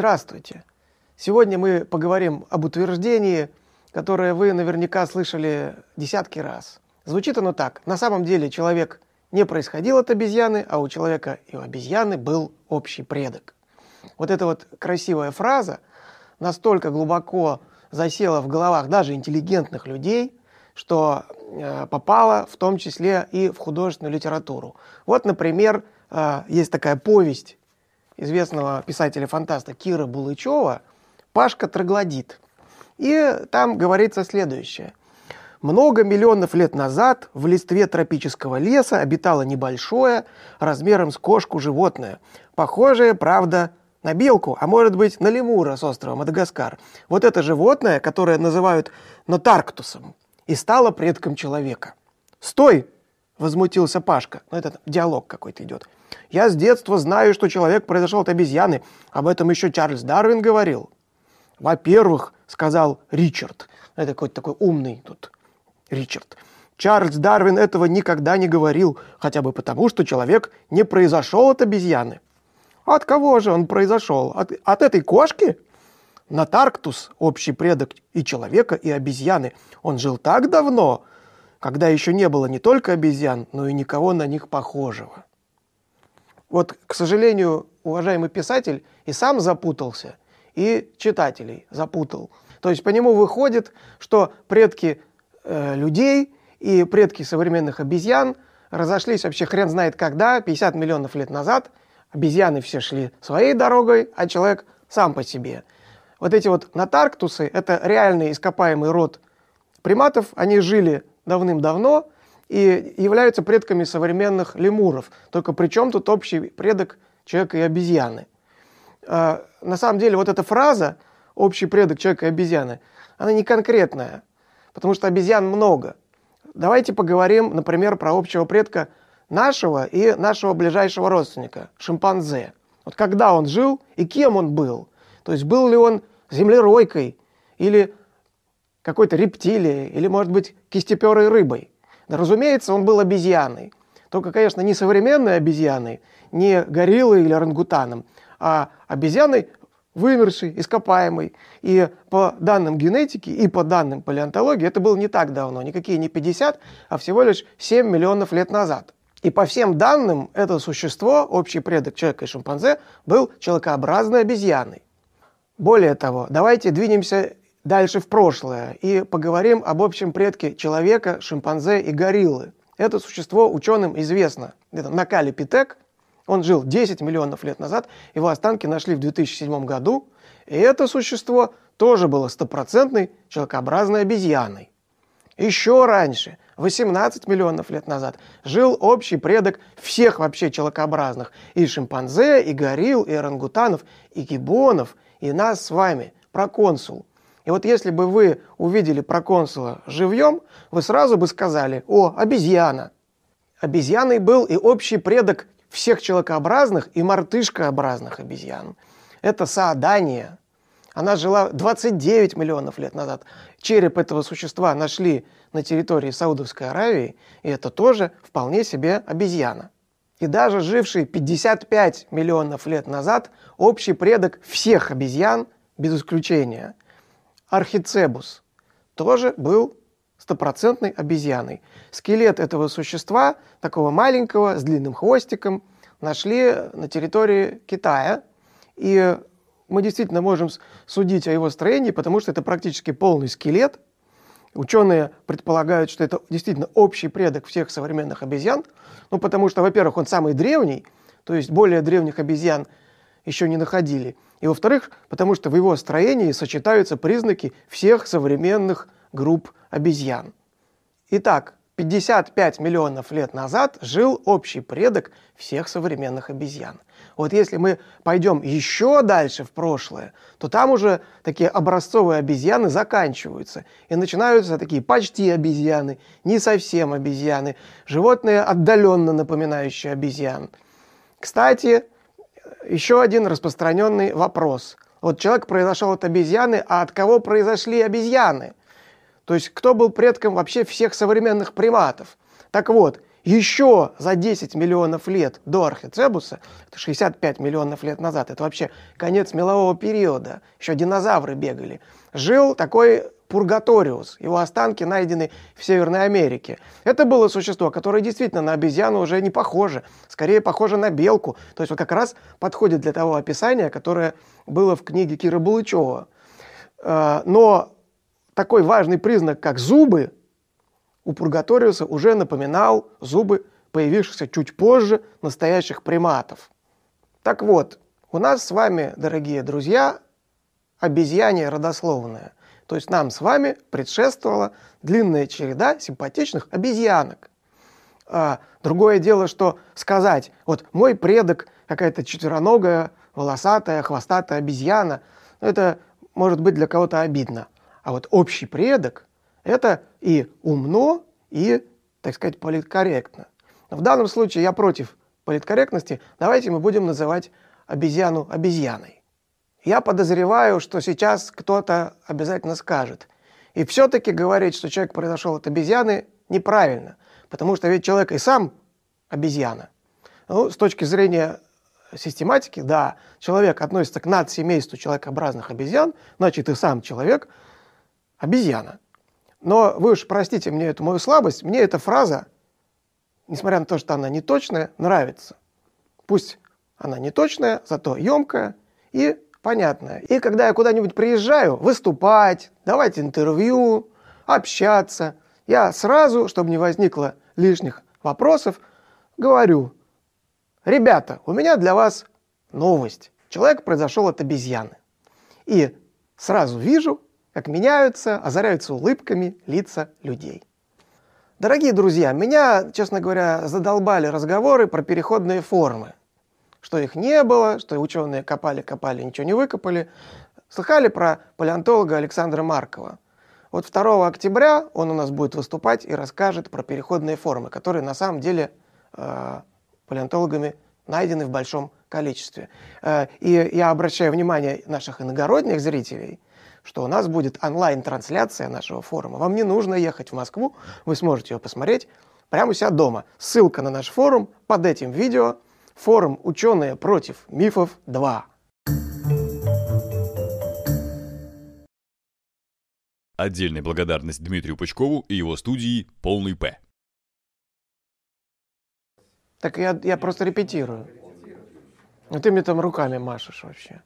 Здравствуйте! Сегодня мы поговорим об утверждении, которое вы наверняка слышали десятки раз. Звучит оно так. На самом деле человек не происходил от обезьяны, а у человека и у обезьяны был общий предок. Вот эта вот красивая фраза настолько глубоко засела в головах даже интеллигентных людей, что э, попала в том числе и в художественную литературу. Вот, например, э, есть такая повесть известного писателя-фантаста Кира Булычева «Пашка троглодит». И там говорится следующее. Много миллионов лет назад в листве тропического леса обитало небольшое, размером с кошку животное, похожее, правда, на белку, а может быть на лемура с острова Мадагаскар. Вот это животное, которое называют нотарктусом, и стало предком человека. «Стой!» – возмутился Пашка. Ну, это диалог какой-то идет. Я с детства знаю, что человек произошел от обезьяны. Об этом еще Чарльз Дарвин говорил. Во-первых, сказал Ричард, это какой-то такой умный тут Ричард, Чарльз Дарвин этого никогда не говорил, хотя бы потому, что человек не произошел от обезьяны. От кого же он произошел? От, от этой кошки? Натарктус, общий предок и человека, и обезьяны, он жил так давно, когда еще не было не только обезьян, но и никого на них похожего. Вот, к сожалению, уважаемый писатель и сам запутался, и читателей запутал. То есть по нему выходит, что предки э, людей и предки современных обезьян разошлись вообще хрен знает когда, 50 миллионов лет назад. Обезьяны все шли своей дорогой, а человек сам по себе. Вот эти вот натарктусы – это реальный ископаемый род приматов. Они жили давным-давно, и являются предками современных лемуров. Только при чем тут общий предок человека и обезьяны? А, на самом деле вот эта фраза «общий предок человека и обезьяны», она не конкретная, потому что обезьян много. Давайте поговорим, например, про общего предка нашего и нашего ближайшего родственника, шимпанзе. Вот когда он жил и кем он был? То есть был ли он землеройкой или какой-то рептилией, или, может быть, кистеперой рыбой? разумеется, он был обезьяной. Только, конечно, не современной обезьяной, не гориллой или орангутаном, а обезьяной вымершей, ископаемой. И по данным генетики и по данным палеонтологии это было не так давно, никакие не 50, а всего лишь 7 миллионов лет назад. И по всем данным, это существо, общий предок человека и шимпанзе, был человекообразной обезьяной. Более того, давайте двинемся дальше в прошлое и поговорим об общем предке человека, шимпанзе и гориллы. Это существо ученым известно. Это Накали. Он жил 10 миллионов лет назад. Его останки нашли в 2007 году. И это существо тоже было стопроцентной человекообразной обезьяной. Еще раньше, 18 миллионов лет назад, жил общий предок всех вообще человекообразных. И шимпанзе, и горилл, и орангутанов, и гибонов, и нас с вами, проконсул. И вот если бы вы увидели проконсула живьем, вы сразу бы сказали, о, обезьяна. Обезьяной был и общий предок всех человекообразных и мартышкообразных обезьян. Это Саадания. Она жила 29 миллионов лет назад. Череп этого существа нашли на территории Саудовской Аравии, и это тоже вполне себе обезьяна. И даже живший 55 миллионов лет назад общий предок всех обезьян, без исключения – Архицебус тоже был стопроцентной обезьяной. Скелет этого существа, такого маленького, с длинным хвостиком, нашли на территории Китая. И мы действительно можем судить о его строении, потому что это практически полный скелет. Ученые предполагают, что это действительно общий предок всех современных обезьян. Ну, потому что, во-первых, он самый древний, то есть более древних обезьян еще не находили. И во-вторых, потому что в его строении сочетаются признаки всех современных групп обезьян. Итак, 55 миллионов лет назад жил общий предок всех современных обезьян. Вот если мы пойдем еще дальше в прошлое, то там уже такие образцовые обезьяны заканчиваются. И начинаются такие почти обезьяны, не совсем обезьяны, животные, отдаленно напоминающие обезьян. Кстати, еще один распространенный вопрос. Вот человек произошел от обезьяны, а от кого произошли обезьяны? То есть кто был предком вообще всех современных приматов? Так вот, еще за 10 миллионов лет до Архицебуса, это 65 миллионов лет назад, это вообще конец мелового периода, еще динозавры бегали, жил такой Пургаториус. Его останки найдены в Северной Америке. Это было существо, которое действительно на обезьяну уже не похоже. Скорее похоже на белку. То есть он как раз подходит для того описания, которое было в книге Кира Булычева. Э, но такой важный признак, как зубы, у Пургаториуса уже напоминал зубы, появившихся чуть позже настоящих приматов. Так вот, у нас с вами, дорогие друзья, обезьяне родословная. То есть нам с вами предшествовала длинная череда симпатичных обезьянок. А, другое дело, что сказать, вот мой предок какая-то четвероногая, волосатая, хвостатая обезьяна, это может быть для кого-то обидно. А вот общий предок – это и умно, и, так сказать, политкорректно. Но в данном случае я против политкорректности. Давайте мы будем называть обезьяну обезьяной. Я подозреваю, что сейчас кто-то обязательно скажет. И все-таки говорить, что человек произошел от обезьяны, неправильно. Потому что ведь человек и сам обезьяна. Ну, с точки зрения систематики, да, человек относится к надсемейству человекообразных обезьян, значит и сам человек обезьяна. Но вы уж простите мне эту мою слабость, мне эта фраза, несмотря на то, что она не точная, нравится. Пусть она не точная, зато емкая и понятно. И когда я куда-нибудь приезжаю, выступать, давать интервью, общаться, я сразу, чтобы не возникло лишних вопросов, говорю, ребята, у меня для вас новость. Человек произошел от обезьяны. И сразу вижу, как меняются, озаряются улыбками лица людей. Дорогие друзья, меня, честно говоря, задолбали разговоры про переходные формы что их не было, что ученые копали-копали, ничего не выкопали. Слыхали про палеонтолога Александра Маркова? Вот 2 октября он у нас будет выступать и расскажет про переходные формы, которые на самом деле э, палеонтологами найдены в большом количестве. Э, и я обращаю внимание наших иногородних зрителей, что у нас будет онлайн-трансляция нашего форума. Вам не нужно ехать в Москву, вы сможете ее посмотреть прямо у себя дома. Ссылка на наш форум под этим видео – Форум «Ученые против мифов 2». Отдельная благодарность Дмитрию Пучкову и его студии «Полный П». Так я, я просто репетирую. А ты мне там руками машешь вообще.